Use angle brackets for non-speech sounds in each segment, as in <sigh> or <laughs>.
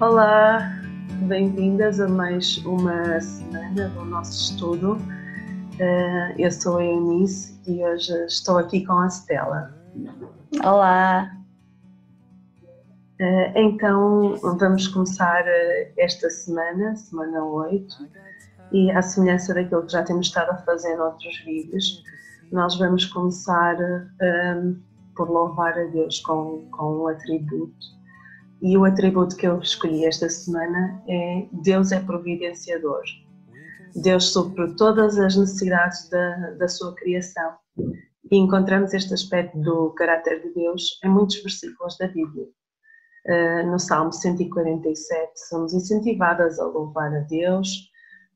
Olá, bem-vindas a mais uma semana do nosso estudo. Eh, eu sou a Eunice e hoje estou aqui com a Stella. Olá! Eh, então, vamos começar eh, esta semana, semana 8, e à semelhança daquilo que já temos estado a fazer noutros vídeos, nós vamos começar um, por louvar a Deus com, com um atributo e o atributo que eu escolhi esta semana é Deus é providenciador. Deus supre todas as necessidades da, da sua criação. E encontramos este aspecto do caráter de Deus em muitos versículos da Bíblia. Uh, no Salmo 147, somos incentivadas a louvar a Deus,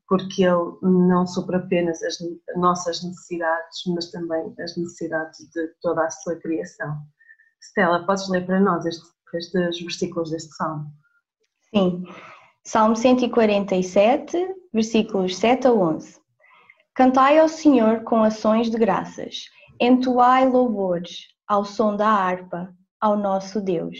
porque Ele não supre apenas as nossas necessidades, mas também as necessidades de toda a sua criação. Stella, podes ler para nós este estes versículos deste salmo? Sim. Salmo 147, versículos 7 a 11. Cantai ao Senhor com ações de graças, entoai louvores ao som da harpa, ao nosso Deus,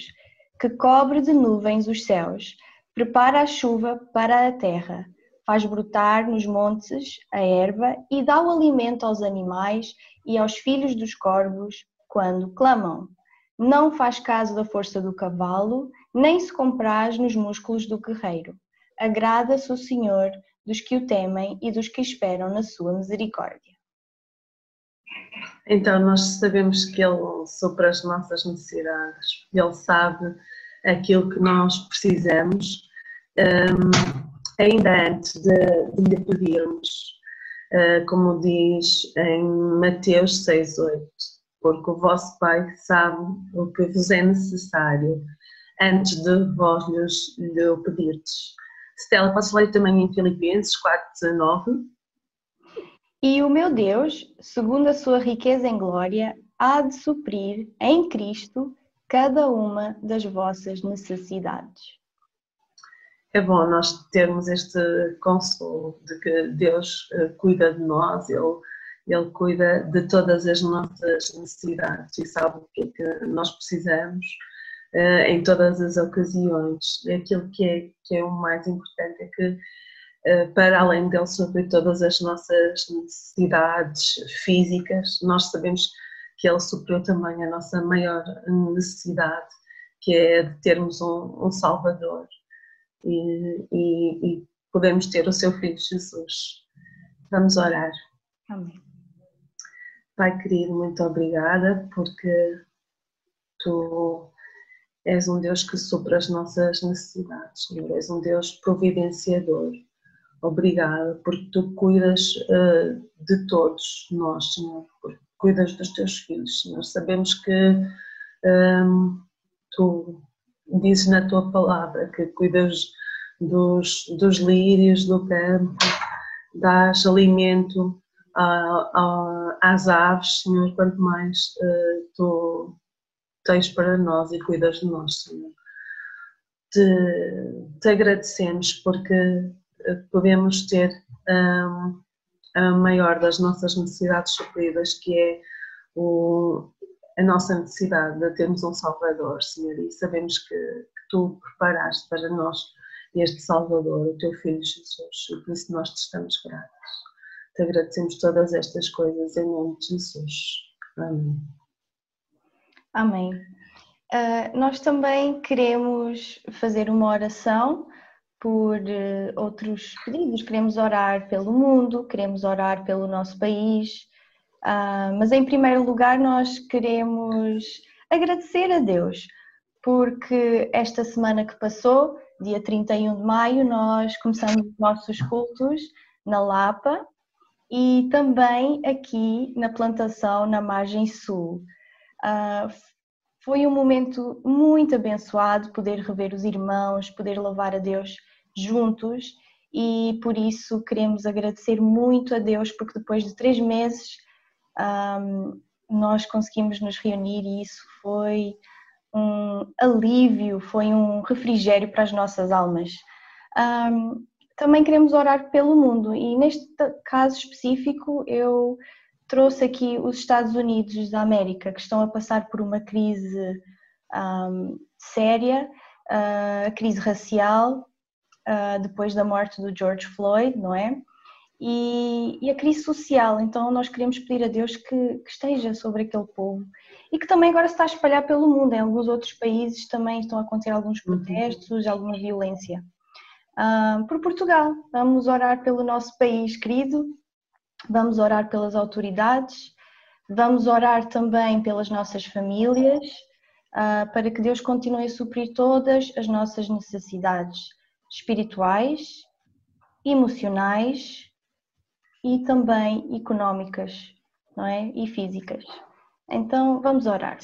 que cobre de nuvens os céus, prepara a chuva para a terra, faz brotar nos montes a erva e dá o alimento aos animais e aos filhos dos corvos quando clamam não faz caso da força do cavalo, nem se compraz nos músculos do guerreiro. Agrada-se o Senhor dos que o temem e dos que esperam na sua misericórdia. Então, nós sabemos que Ele supra as nossas necessidades, Ele sabe aquilo que nós precisamos, um, ainda antes de, de lhe pedirmos, uh, como diz em Mateus 6,8 porque o vosso Pai sabe o que vos é necessário antes de vós lhe pedirdes. Stella, posso ler também em Filipenses 4,19? E o meu Deus, segundo a sua riqueza em glória, há de suprir em Cristo cada uma das vossas necessidades. É bom nós termos este consolo de que Deus eh, cuida de nós, Ele ele cuida de todas as nossas necessidades e sabe o que é que nós precisamos uh, em todas as ocasiões. Aquilo que é, que é o mais importante é que, uh, para além dele suprir todas as nossas necessidades físicas, nós sabemos que ele supriu também a nossa maior necessidade, que é de termos um, um Salvador e, e, e podemos ter o seu Filho Jesus. Vamos orar. Amém. Pai querido, muito obrigada porque tu és um Deus que supra as nossas necessidades, Senhor, és um Deus providenciador. Obrigada porque tu cuidas uh, de todos nós, Senhor, porque cuidas dos teus filhos, Senhor. Sabemos que um, ehm, tu dizes na tua palavra que cuidas dos, dos lírios do campo, dás alimento às aves, Senhor, quanto mais uh, tu tens para nós e cuidas de nós, Senhor. Te, te agradecemos porque eh, podemos ter um, a maior das nossas necessidades supridas, que é o, a nossa necessidade de termos um Salvador, Senhor, e sabemos que, que tu preparaste para nós este Salvador, o teu Filho Jesus, e por isso nós te estamos gratos. Te agradecemos todas estas coisas em nome de Jesus. Amém. Amém. Uh, nós também queremos fazer uma oração por uh, outros pedidos. Queremos orar pelo mundo, queremos orar pelo nosso país, uh, mas em primeiro lugar nós queremos agradecer a Deus, porque esta semana que passou, dia 31 de maio, nós começamos os nossos cultos na Lapa e também aqui na plantação na margem sul. Uh, foi um momento muito abençoado poder rever os irmãos, poder louvar a Deus juntos e por isso queremos agradecer muito a Deus porque depois de três meses um, nós conseguimos nos reunir e isso foi um alívio, foi um refrigério para as nossas almas. Um, também queremos orar pelo mundo e neste caso específico eu trouxe aqui os Estados Unidos da América que estão a passar por uma crise um, séria a crise racial depois da morte do George Floyd, não é? E, e, a crise social. Então, nós queremos pedir a Deus que, que, esteja sobre aquele povo e que também agora se está a espalhar pelo mundo. Em alguns outros países também estão a acontecer alguns uhum. protestos, alguma violência. Uh, por Portugal, vamos orar pelo nosso país querido, vamos orar pelas autoridades, vamos orar também pelas nossas famílias, uh, para que Deus continue a suprir todas as nossas necessidades espirituais, emocionais e também económicas, não é? E físicas. Então, vamos orar.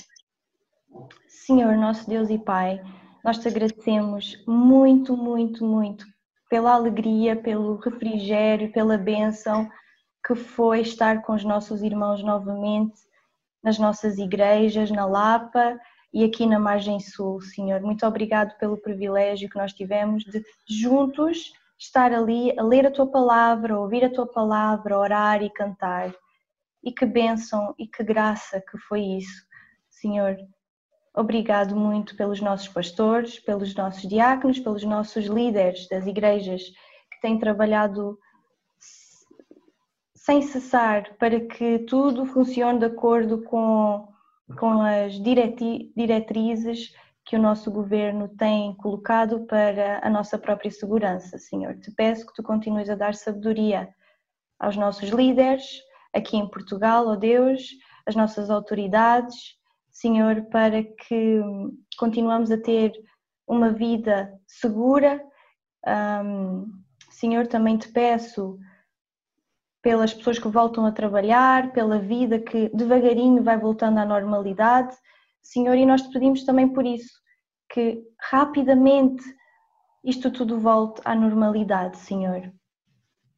Senhor, nosso Deus e Pai, nós te agradecemos muito, muito, muito pela alegria, pelo refrigério, pela bênção que foi estar com os nossos irmãos novamente nas nossas igrejas, na Lapa e aqui na Margem Sul, Senhor. Muito obrigado pelo privilégio que nós tivemos de juntos estar ali a ler a tua palavra, ouvir a tua palavra, orar e cantar. E que bênção e que graça que foi isso, Senhor. Obrigado muito pelos nossos pastores, pelos nossos diáconos, pelos nossos líderes das igrejas que têm trabalhado sem cessar para que tudo funcione de acordo com, com as diretrizes que o nosso governo tem colocado para a nossa própria segurança, Senhor. Te peço que tu continues a dar sabedoria aos nossos líderes, aqui em Portugal, ó oh Deus, as nossas autoridades, Senhor, para que continuamos a ter uma vida segura. Um, Senhor, também te peço pelas pessoas que voltam a trabalhar, pela vida que devagarinho vai voltando à normalidade. Senhor, e nós te pedimos também por isso, que rapidamente isto tudo volte à normalidade, Senhor.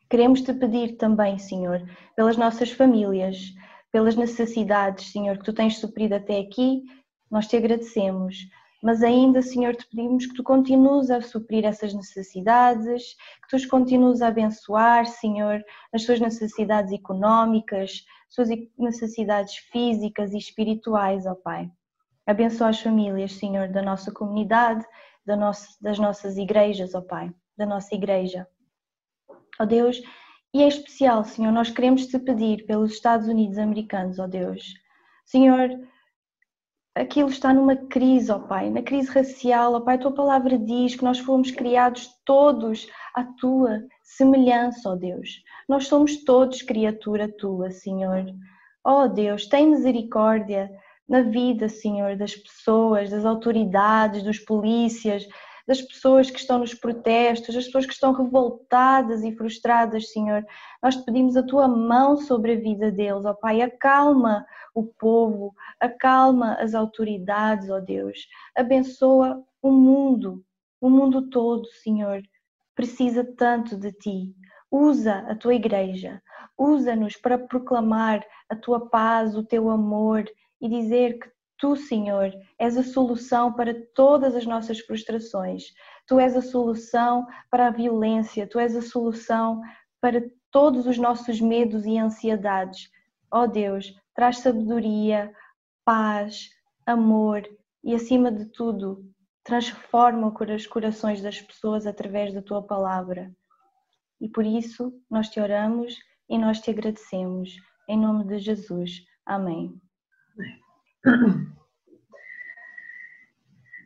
Queremos te pedir também, Senhor, pelas nossas famílias, pelas necessidades, Senhor, que tu tens suprido até aqui, nós te agradecemos. Mas ainda, Senhor, te pedimos que tu continues a suprir essas necessidades, que tu os continues a abençoar, Senhor, as suas necessidades económicas, suas necessidades físicas e espirituais, ó Pai. Abençoa as famílias, Senhor, da nossa comunidade, das nossas igrejas, ó Pai, da nossa igreja. Ó Deus, e em especial, Senhor, nós queremos te pedir pelos Estados Unidos americanos, ó Deus. Senhor, aquilo está numa crise, ó Pai, na crise racial, ó Pai, a tua palavra diz que nós fomos criados todos à tua semelhança, ó Deus. Nós somos todos criatura tua, Senhor. Ó Deus, tem misericórdia na vida, Senhor, das pessoas, das autoridades, dos polícias, das pessoas que estão nos protestos, das pessoas que estão revoltadas e frustradas, Senhor. Nós te pedimos a tua mão sobre a vida deles, ó Pai. Acalma o povo, acalma as autoridades, ó Deus. Abençoa o mundo, o mundo todo, Senhor. Precisa tanto de ti. Usa a tua igreja, usa-nos para proclamar a tua paz, o teu amor e dizer que Tu, Senhor, és a solução para todas as nossas frustrações. Tu és a solução para a violência. Tu és a solução para todos os nossos medos e ansiedades. Ó oh Deus, traz sabedoria, paz, amor e, acima de tudo, transforma os corações das pessoas através da tua palavra. E por isso nós te oramos e nós te agradecemos. Em nome de Jesus. Amém.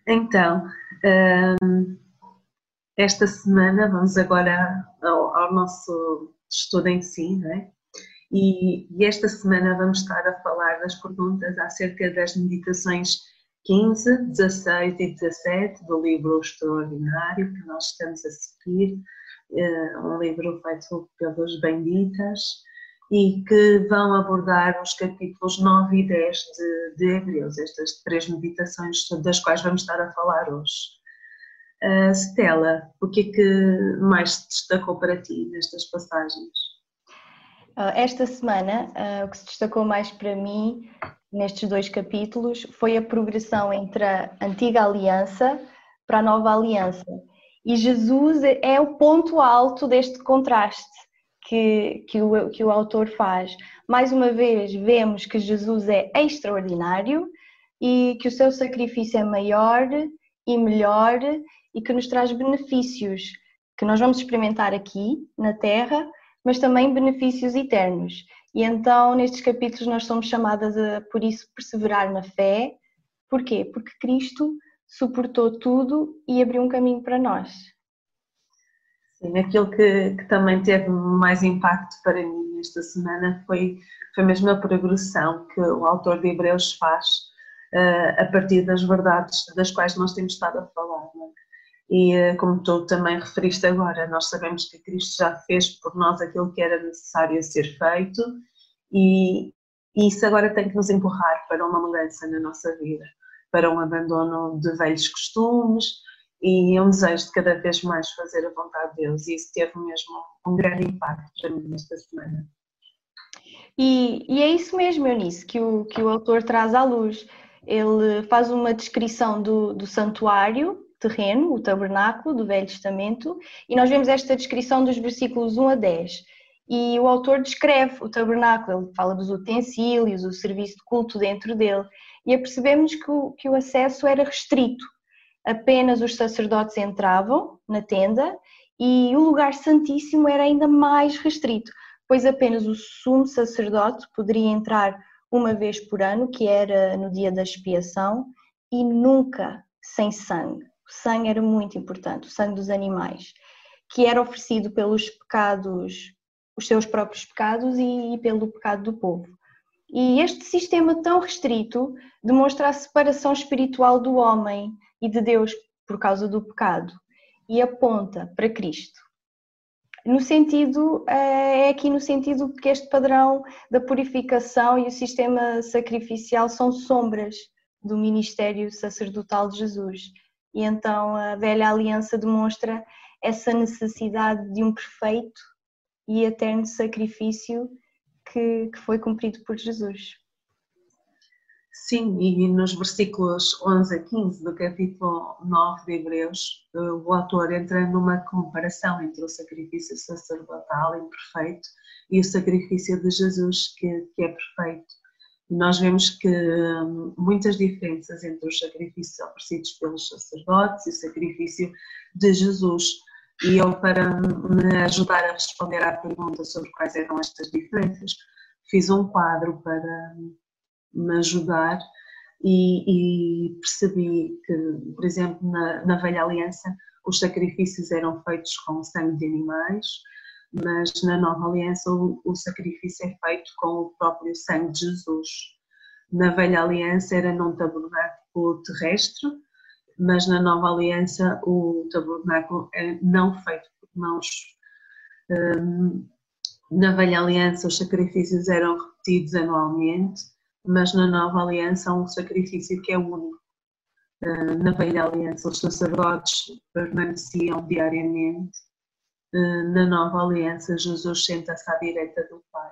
Então, hum, esta semana vamos agora ao, nosso estudo em si, é? E, e, esta semana vamos estar a falar das perguntas acerca das meditações 15, 16 e 17 do livro Extraordinário que nós estamos a seguir, eh, um livro feito pelos Benditas e que vão abordar os capítulos 9 e 10 de, de Hebreus, estas três meditações das quais vamos estar a falar hoje. Uh, Stella, o que é que mais se destacou para ti nestas passagens? Ah, esta semana, uh, o que se destacou mais para mim nestes dois capítulos foi a progressão entre a antiga aliança para a nova aliança. E Jesus é o ponto alto deste contraste que, que, o, que o autor faz. Mais uma vez, vemos que Jesus é extraordinário e que o seu sacrifício é maior e melhor e que nos traz benefícios que nós vamos experimentar aqui na Terra, mas também benefícios eternos. E então, nestes capítulos, nós somos chamadas a, por isso, perseverar na fé. Porquê? Porque Cristo suportou tudo e abriu um caminho para nós. Sim, aquilo que, que também teve mais impacto para mim esta semana foi, foi mesmo a progressão que o autor de Hebreus faz uh, a partir das verdades das quais nós temos estado a falar. É? E eh, como tu também referiste agora, nós sabemos que Cristo já fez por nós aquilo que era necessário ser feito e isso agora tem que nos empurrar para uma mudança na nossa vida, para um abandono de velhos costumes e um desejo de cada vez mais fazer a vontade de Deus. E isso teve mesmo um grande impacto para mim nesta semana. E, e é isso mesmo, Eunice, que o, que o autor traz à luz. Ele faz uma descrição do, do santuário terreno, o tabernáculo do Velho Testamento, e nós vemos esta descrição dos versículos 1 a 10. E o autor descreve o tabernáculo, ele fala dos utensílios, o serviço de culto dentro dele, e apercebemos que o, que o acesso era restrito. Apenas os sacerdotes entravam na tenda e o lugar santíssimo era ainda mais restrito, pois apenas o sumo sacerdote poderia entrar uma vez por ano, que era no dia da expiação, e nunca sem sangue. O sangue era muito importante, o sangue dos animais, que era oferecido pelos pecados, os seus próprios pecados e pelo pecado do povo. E este sistema tão restrito demonstra a separação espiritual do homem e de Deus por causa do pecado e aponta para Cristo. No sentido, eh, é aqui no sentido que este padrão da purificação e o sistema sacrificial são sombras do ministério sacerdotal de Jesus e então a velha aliança demonstra essa necessidade de um perfeito e eterno sacrifício que, que foi cumprido por Jesus. Sim, e nos versículos 11 a 15 do capítulo 9 de Hebreus, eh, o autor entra numa comparação entre o sacrifício sacerdotal imperfeito e o sacrifício de Jesus, que, que é perfeito nós vemos que hum, muitas diferenças entre os sacrifícios oferecidos pelos sacerdotes e o sacrifício de Jesus. E eu, para me ajudar a responder à pergunta sobre quais eram estas diferenças, fiz um quadro para me ajudar e, e percebi que, por exemplo, na, na Velha Aliança, os sacrifícios eram feitos com sangue de animais, mas na nova aliança o, o, sacrifício é feito com o próprio sangue de Jesus. Na velha aliança era num tabernáculo terrestre, mas na nova aliança o tabernáculo é não feito por mãos. Hum, na velha aliança os sacrifícios eram repetidos anualmente, mas na nova aliança um sacrifício que é único. Hum, na velha aliança os sacerdotes permaneciam diariamente eh, na nova aliança, Jesus senta-se à direita do Pai.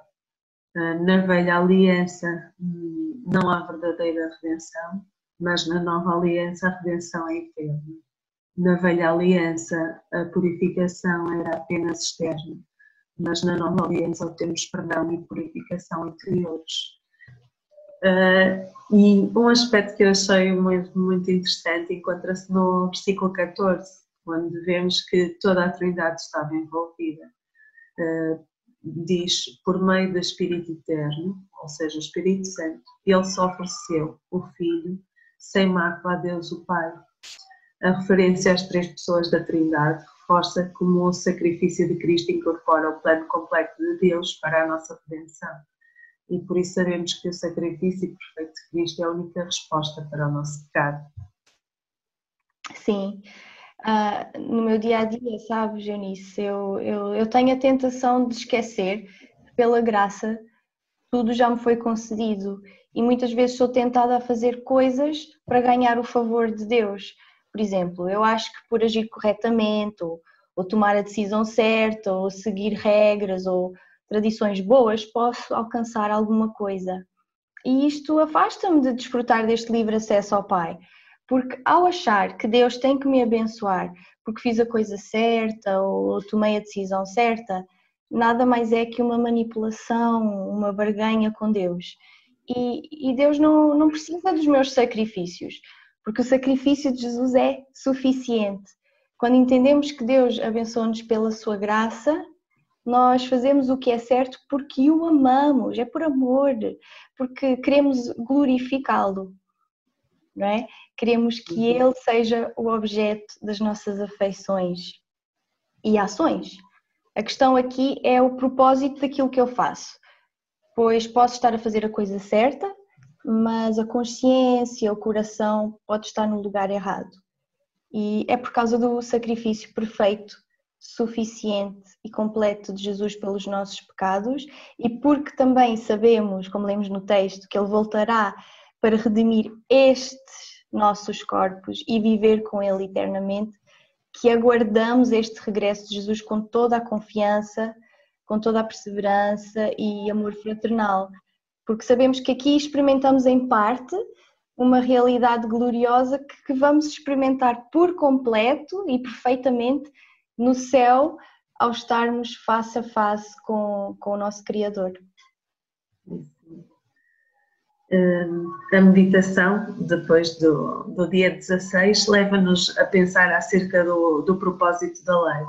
Eh, na velha aliança hum, não há verdadeira redenção, mas na nova aliança a redenção é eterna. Na velha aliança a purificação era apenas externa, mas na nova aliança obtemos perdão e purificação interiores. Uh, e um aspecto que eu achei muito, muito interessante encontra-se no versículo 14, quando vemos que toda a Trindade estava envolvida. Uh, diz, por meio do Espírito Eterno, ou seja, o Espírito Santo, ele se ofereceu, o Filho, sem mácula a Deus o Pai. A referência às três pessoas da Trindade reforça como o sacrifício de Cristo incorpora o plano completo de Deus para a nossa redenção. E por isso sabemos que o sacrifício perfeito de Cristo é a única resposta para o nosso pecado. Sim, uh, no meu dia a dia, sabes, Eunice? Eu, eu, eu tenho a tentação de esquecer que, pela graça, tudo já me foi concedido e muitas vezes sou tentada a fazer coisas para ganhar o favor de Deus. Por exemplo, eu acho que por agir corretamente, ou, ou tomar a decisão certa, ou seguir regras ou tradições boas, posso alcançar alguma coisa. E isto afasta-me de desfrutar deste livre acesso ao Pai. Porque ao achar que Deus tem que me abençoar porque fiz a coisa certa ou tomei a decisão certa, nada mais é que uma manipulação, uma barganha com Deus. E, e Deus não, não precisa dos meus sacrifícios, porque o sacrifício de Jesus é suficiente. Quando entendemos que Deus abençoa-nos pela sua graça, nós fazemos o que é certo porque o amamos, é por amor, porque queremos glorificá-lo, não é? Queremos que uhum. ele seja o objeto das nossas afeições e ações. A questão aqui é o propósito daquilo que eu faço, pois posso estar a fazer a coisa certa, mas a consciência, o coração pode estar no lugar errado. E é por causa do sacrifício perfeito, suficiente e completo de Jesus pelos nossos pecados e porque também sabemos, como lemos no texto, que Ele voltará para redimir estes nossos corpos e viver com Ele eternamente, que aguardamos este regresso de Jesus com toda a confiança, com toda a perseverança e amor fraternal, porque sabemos que aqui experimentamos em parte uma realidade gloriosa que vamos experimentar por completo e perfeitamente no céu ao estarmos face a face com, com o nosso Criador. Hum, a meditação, depois do, do dia 16, leva-nos a pensar acerca do, do propósito da lei.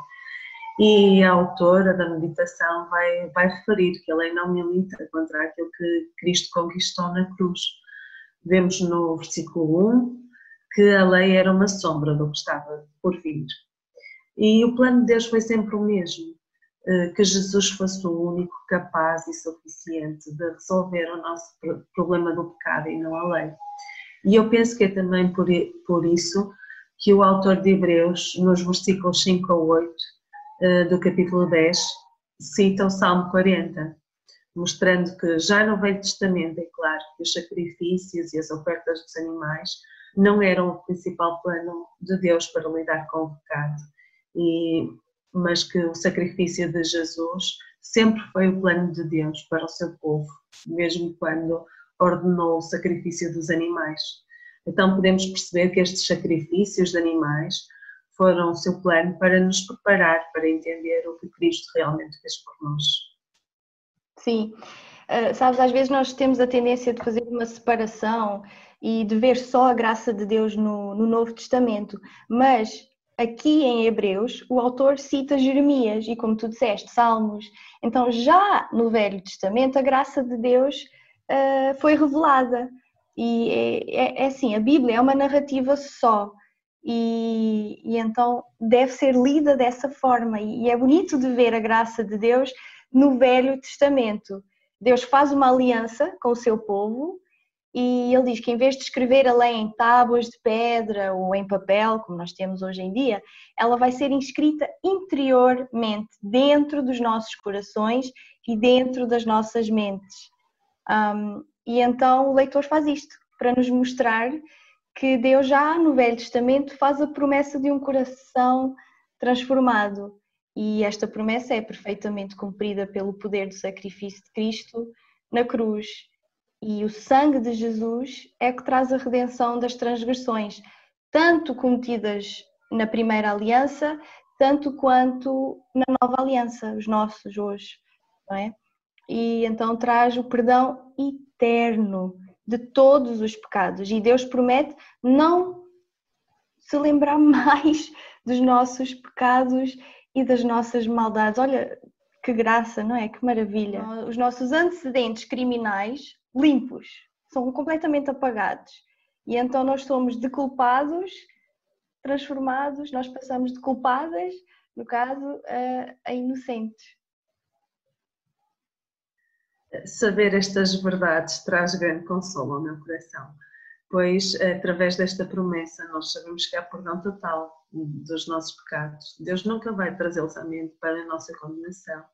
E a autora da meditação vai, vai referir que a lei não milita contra aquilo que Cristo conquistou na cruz Vemos no versículo 1 que a lei era uma sombra do que estava por vir. E o plano de Deus foi sempre o mesmo, eh, que Jesus fosse o único capaz e suficiente de resolver o nosso problema do pecado e não a lei. E eu penso que é também por, isso que o autor de Hebreus, nos versículos 5 a 8 eh, do capítulo 10, cita o Salmo 40, mostrando que já no Velho Testamento é claro que os sacrifícios e as ofertas dos animais não eram o principal plano de Deus para lidar com o pecado, e, mas que o sacrifício de Jesus sempre foi o plano de Deus para o seu povo, mesmo quando ordenou o sacrifício dos animais. Então podemos perceber que estes sacrifícios de animais foram o seu plano para nos preparar para entender o que Cristo realmente fez por nós. Sim. Uh, sabes, às vezes nós temos a tendência de fazer uma separação e de ver só a graça de Deus no, no Novo Testamento, mas aqui em Hebreus o autor cita Jeremias e, como tu disseste, Salmos. Então, já no Velho Testamento, a graça de Deus uh, foi revelada. E é, é, é, assim: a Bíblia é uma narrativa só. E, e então deve ser lida dessa forma, e é bonito de ver a graça de Deus no Velho Testamento. Deus faz uma aliança com o seu povo e ele diz que em vez de escrever a lei em tábuas de pedra ou em papel, como nós temos hoje em dia, ela vai ser inscrita interiormente, dentro dos nossos corações e dentro das nossas mentes. Um, e então o leitor faz isto, para nos mostrar que Deus já no Velho Testamento faz a promessa de um coração transformado e esta promessa é perfeitamente cumprida pelo poder do sacrifício de Cristo na cruz. E o sangue de Jesus é que traz a redenção das transgressões, tanto cometidas na primeira aliança, tanto quanto na nova aliança, os nossos hoje, não é? E então traz o perdão eterno de todos os pecados. E Deus promete não se lembrar <laughs> mais dos nossos pecados e das nossas maldades. Olha que graça, não é? Que maravilha. Os nossos antecedentes criminais limpos, são completamente apagados. E então nós somos de culpados transformados, nós passamos de culpadas, no caso, a, a inocentes. Saber estas verdades traz grande consolo ao meu coração pois através desta promessa nós sabemos que há perdão total dos nossos pecados. Deus nunca vai trazê-los à mente para a nossa condenação.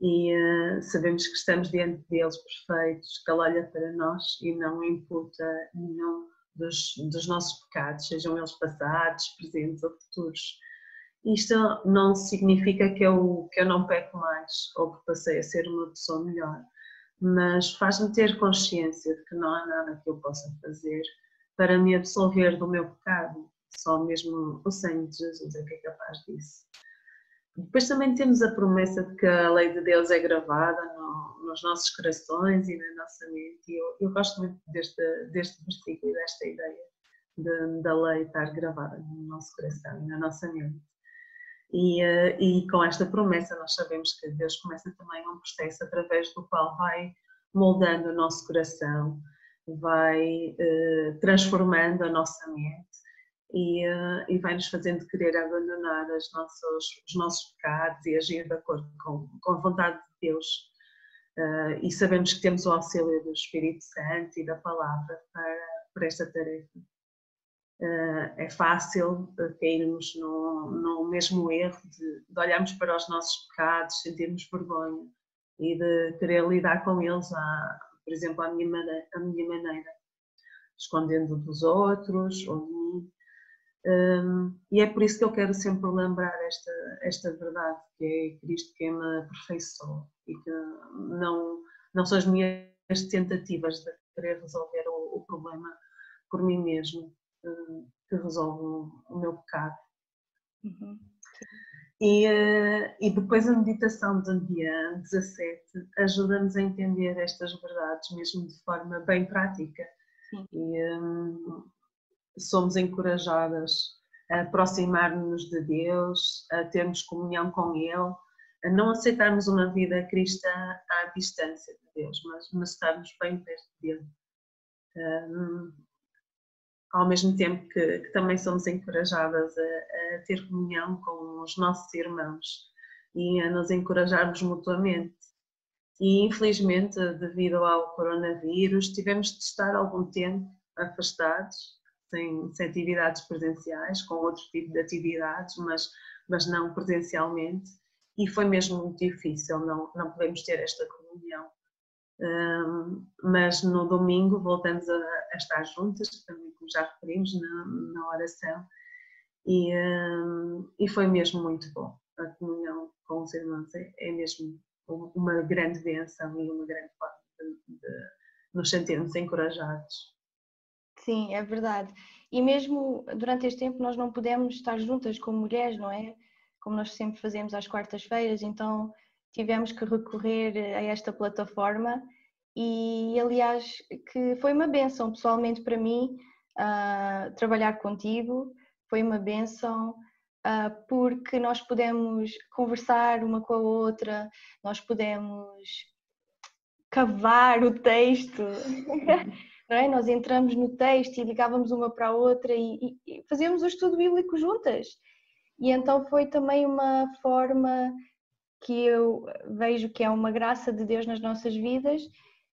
E uh, sabemos que estamos diante deles perfeitos, que Ele olha para nós e não imputa nenhum dos, dos nossos pecados, sejam eles passados, presentes ou futuros. Isto não significa que eu, que eu não peco mais ou que passei a ser uma pessoa melhor mas faz-me ter consciência de que não há nada que eu possa fazer para me absolver do meu pecado. Só mesmo o sangue de Jesus é que é capaz disso. Depois também temos a promessa de que a lei de Deus é gravada no, nos nossos corações e na nossa mente. E eu, eu gosto muito deste, deste versículo e desta ideia de, da lei estar gravada no nosso coração e na nossa mente. E, uh, e com esta promessa nós sabemos que Deus começa também um processo através do qual vai moldando o nosso coração, vai uh, transformando a nossa mente e, uh, e vai nos fazendo querer abandonar as nossas, os nossos pecados e agir de acordo com, com a vontade de Deus. Uh, e sabemos que temos o auxílio do Espírito Santo e da Palavra para, para esta tarefa. Uh, é fácil cairmos no, no mesmo erro de, de olharmos para os nossos pecados, sentirmos vergonha e de querer lidar com eles, à, por exemplo, à minha, maneira, à minha maneira, escondendo dos outros ou de mim. Um, e é por isso que eu quero sempre lembrar esta, esta verdade, que é Cristo que me aperfeiçoou e que não, não são as minhas tentativas de querer resolver o, o problema por mim mesmo um, que resolve o, o meu pecado. Uhum. E, uh, e depois a meditação do dia 17 ajuda-nos a entender estas verdades mesmo de forma bem prática. Sim. E, um, somos encorajadas a aproximar-nos de Deus, a termos comunhão com Ele, a não aceitarmos uma vida cristã à distância de Deus, mas, mas estarmos bem perto dele. Um, ao mesmo tempo que, que, também somos encorajadas a, a, ter comunhão com os nossos irmãos e a nos encorajarmos mutuamente. E infelizmente, devido ao coronavírus, tivemos de estar algum tempo afastados sem, sem atividades presenciais, com outro tipo de atividades, mas, mas não presencialmente, e foi mesmo muito difícil, não, não podemos ter esta comunhão. Um, mas no domingo voltamos a, a, estar juntas, também como já referimos na, na oração, e, um, e foi mesmo muito bom. A comunhão com os irmãos é, é mesmo uma grande bênção e uma grande forma de, de nos sentirmos encorajados. Sim, é verdade. E mesmo durante este tempo nós não pudemos estar juntas como mulheres, não é? Como nós sempre fazemos às quartas-feiras, então tivemos que recorrer a esta plataforma e aliás que foi uma benção pessoalmente para mim uh, trabalhar contigo, foi uma benção uh, porque nós podemos conversar uma com a outra, nós podemos cavar o texto <laughs> é? Nós entramos no texto e ligávamos uma para a outra e, e, e fazíamos o estudo bíblico juntas. E então foi também uma forma que eu vejo que é uma graça de Deus nas nossas vidas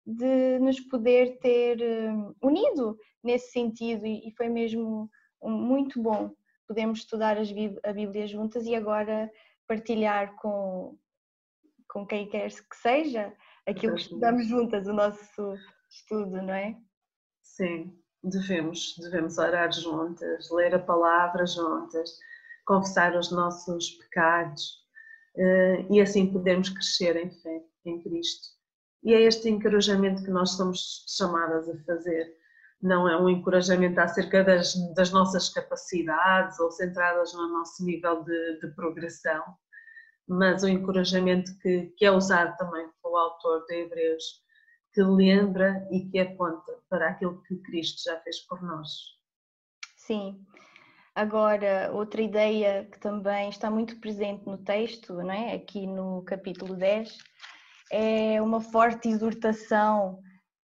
de nos poder ter hum, unido nesse sentido e foi mesmo muito bom podemos estudar a Bíblia juntas e agora partilhar com, com quem quer que seja aquilo que estudamos juntas, o nosso estudo, não é? Sim, devemos, devemos orar juntas, ler a palavra juntas, confessar os nossos pecados uh, e assim podermos crescer em fé em Cristo. E é este encorajamento que nós somos chamadas a fazer. Não é um encorajamento acerca das, das nossas capacidades ou centradas no nosso nível de, de progressão, mas um encorajamento que, que é usado também pelo autor de Hebreus que lembra e que aponta para aquilo que Cristo já fez por nós. Sim. Agora, outra ideia que também está muito presente no texto, não é? aqui no capítulo 10, é uma forte exortação,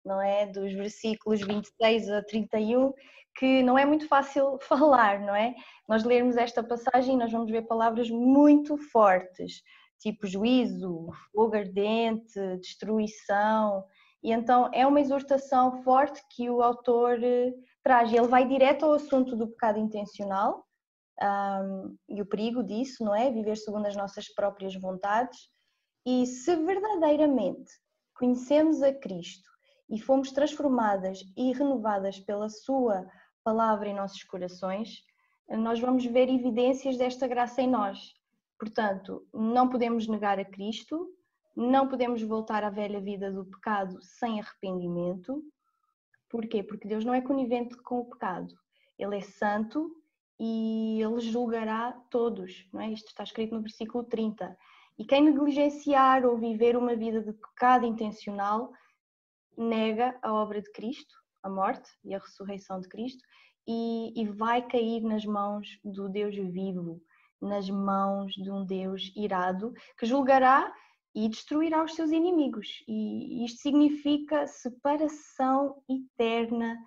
não é? Dos versículos 26 a 31, que não é muito fácil <laughs> falar, não é? Nós lermos esta passagem nós vamos ver palavras muito fortes, tipo juízo, fogo ardente, destruição, e então é uma exortação forte que o autor eh, traz. Ele vai direto ao assunto do pecado intencional um, e o perigo disso, não é? Viver segundo as nossas próprias vontades. E se verdadeiramente conhecemos a Cristo e fomos transformadas e renovadas pela Sua palavra em nossos corações, nós vamos ver evidências desta graça em nós. Portanto, não podemos negar a Cristo, não podemos voltar à velha vida do pecado sem arrependimento. Porquê? Porque Deus não é conivente com o pecado. Ele é santo e ele julgará todos, não é? Isto está escrito no versículo 30. E quem negligenciar ou viver uma vida de pecado intencional nega a obra de Cristo a morte e a ressurreição de Cristo e, e vai cair nas mãos do Deus vivo, nas mãos de um Deus irado que julgará e destruirá os seus inimigos. E isto significa separação eterna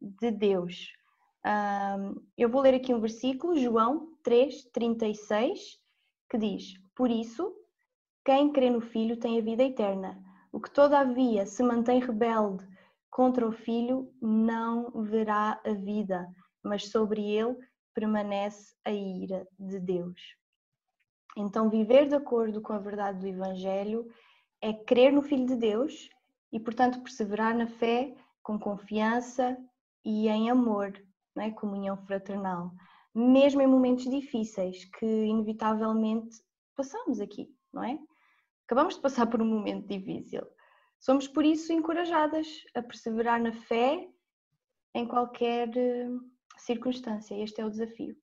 de Deus. eu vou ler aqui um versículo, João 3, 36, que diz: Por isso, quem crê no Filho tem a vida eterna. O que todavia se mantém rebelde contra o Filho não verá a vida, mas sobre ele permanece a ira de Deus. Então, viver de acordo com a verdade do Evangelho é crer no Filho de Deus e, portanto, perseverar na fé com confiança e em amor, é? comunhão fraternal, mesmo em momentos difíceis que inevitavelmente passamos aqui, não é? Acabamos de passar por um momento difícil. Somos por isso encorajadas a perseverar na fé em qualquer eh, circunstância. Este é o desafio.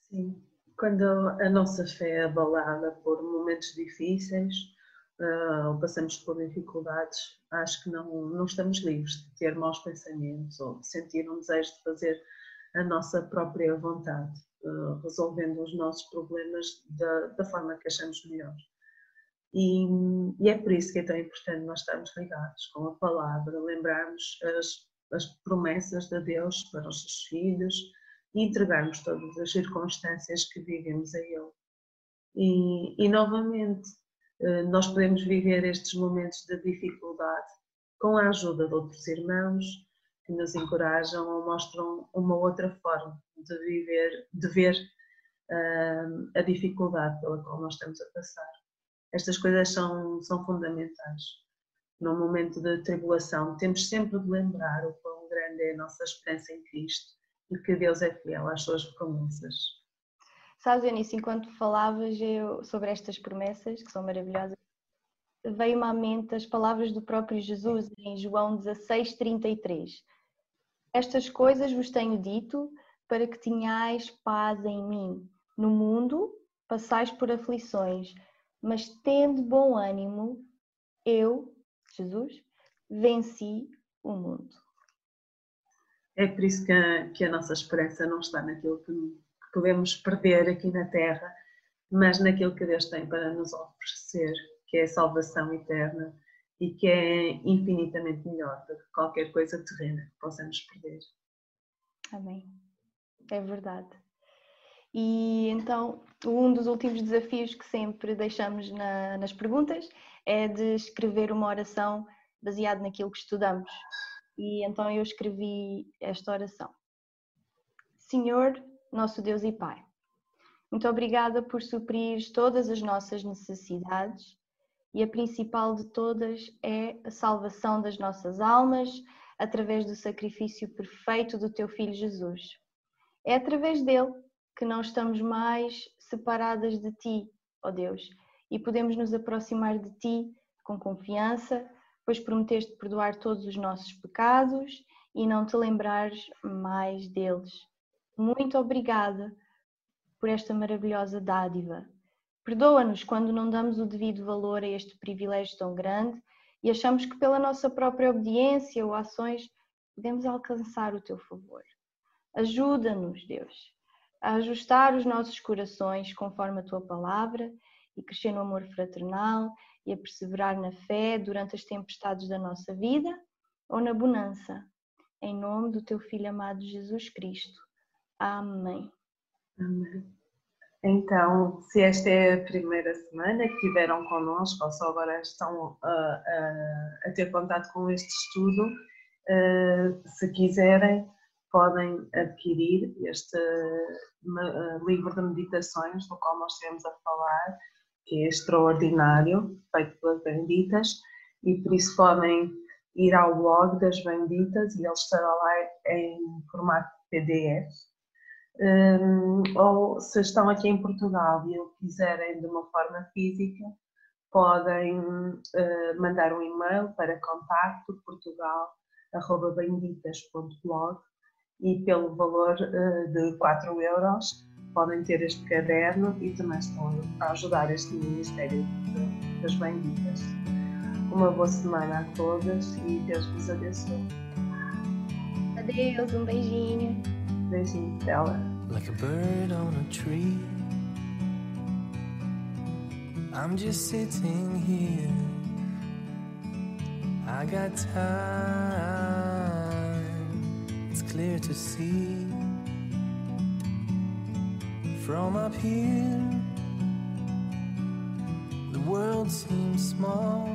Sim. Quando a nossa fé é abalada por momentos difíceis uh, ou passamos por dificuldades, acho que não, não estamos livres de ter maus pensamentos ou de sentir um desejo de fazer a nossa própria vontade, uh, resolvendo os nossos problemas da, da forma que achamos melhor. E, e, é por isso que é tão importante nós estarmos ligados com a palavra, lembrarmos as, as promessas de Deus para os seus filhos e entregarmos todas as circunstâncias que vivemos a Ele. E, e novamente, eh, nós podemos viver estes momentos de dificuldade com a ajuda de outros irmãos que nos encorajam ou mostram uma outra forma de viver, de ver uh, a dificuldade pela qual nós estamos a passar. Estas coisas são, são fundamentais. Num momento de tribulação, temos sempre de lembrar o quão grande é a nossa esperança em Cristo e que Deus é fiel às suas promessas. Sabes, Eunice, enquanto falavas eu, sobre estas promessas, que são maravilhosas, veio-me à mente as palavras do próprio Jesus em João 16, 33. Estas coisas vos tenho dito para que tenhais paz em mim. No mundo passais por aflições, mas tendo bom ânimo, eu, Jesus, venci o mundo. É por isso que a, que a nossa esperança não está naquilo que, que podemos perder aqui na Terra, mas naquilo que Deus tem para nos oferecer, que é a salvação eterna e que é infinitamente melhor do que qualquer coisa terrena que possamos perder. Amém. É verdade. E então, um dos últimos desafios que sempre deixamos na, nas perguntas é de escrever uma oração baseada naquilo que estudamos. E então eu escrevi esta oração: Senhor, nosso Deus e Pai, muito obrigada por suprir todas as nossas necessidades e a principal de todas é a salvação das nossas almas através do sacrifício perfeito do teu Filho Jesus. É através dele que não estamos mais separadas de ti, ó Deus, e podemos nos aproximar de ti com confiança, pois prometeste perdoar todos os nossos pecados e não te lembrares mais deles. Muito obrigada por esta maravilhosa dádiva. Perdoa-nos quando não damos o devido valor a este privilégio tão grande e achamos que pela nossa própria obediência ou ações podemos alcançar o teu favor. Ajuda-nos, Deus, a ajustar os nossos corações conforme a tua palavra e crescer no amor fraternal e a perseverar na fé durante as tempestades da nossa vida ou na bonança. Em nome do teu Filho amado Jesus Cristo. Amém. Amém. Então, se esta é a primeira semana que tiveram connosco, ou só agora estão a, a, a ter contato com este estudo, uh, se quiserem, podem adquirir este uh, livro de meditações do qual nós estivemos a falar, que é extraordinário, feito pelas Benditas, e por isso podem ir ao blog das Benditas e ele estará lá em formato PDF. Um, ou se estão aqui em Portugal e o quiserem de uma forma física, podem uh, mandar um e-mail para contacto portugal.benditas.blog e pelo valor uh, de 4 euros podem ter este caderno e também estão a ajudar este Ministério das Benditas. Uma boa semana a todas e Deus vos abençoe. Adeus, um beijinho. Beijinho, Bela. Like a bird on a tree. I'm just sitting here. I got time. It's clear to see from up here. The world seems small.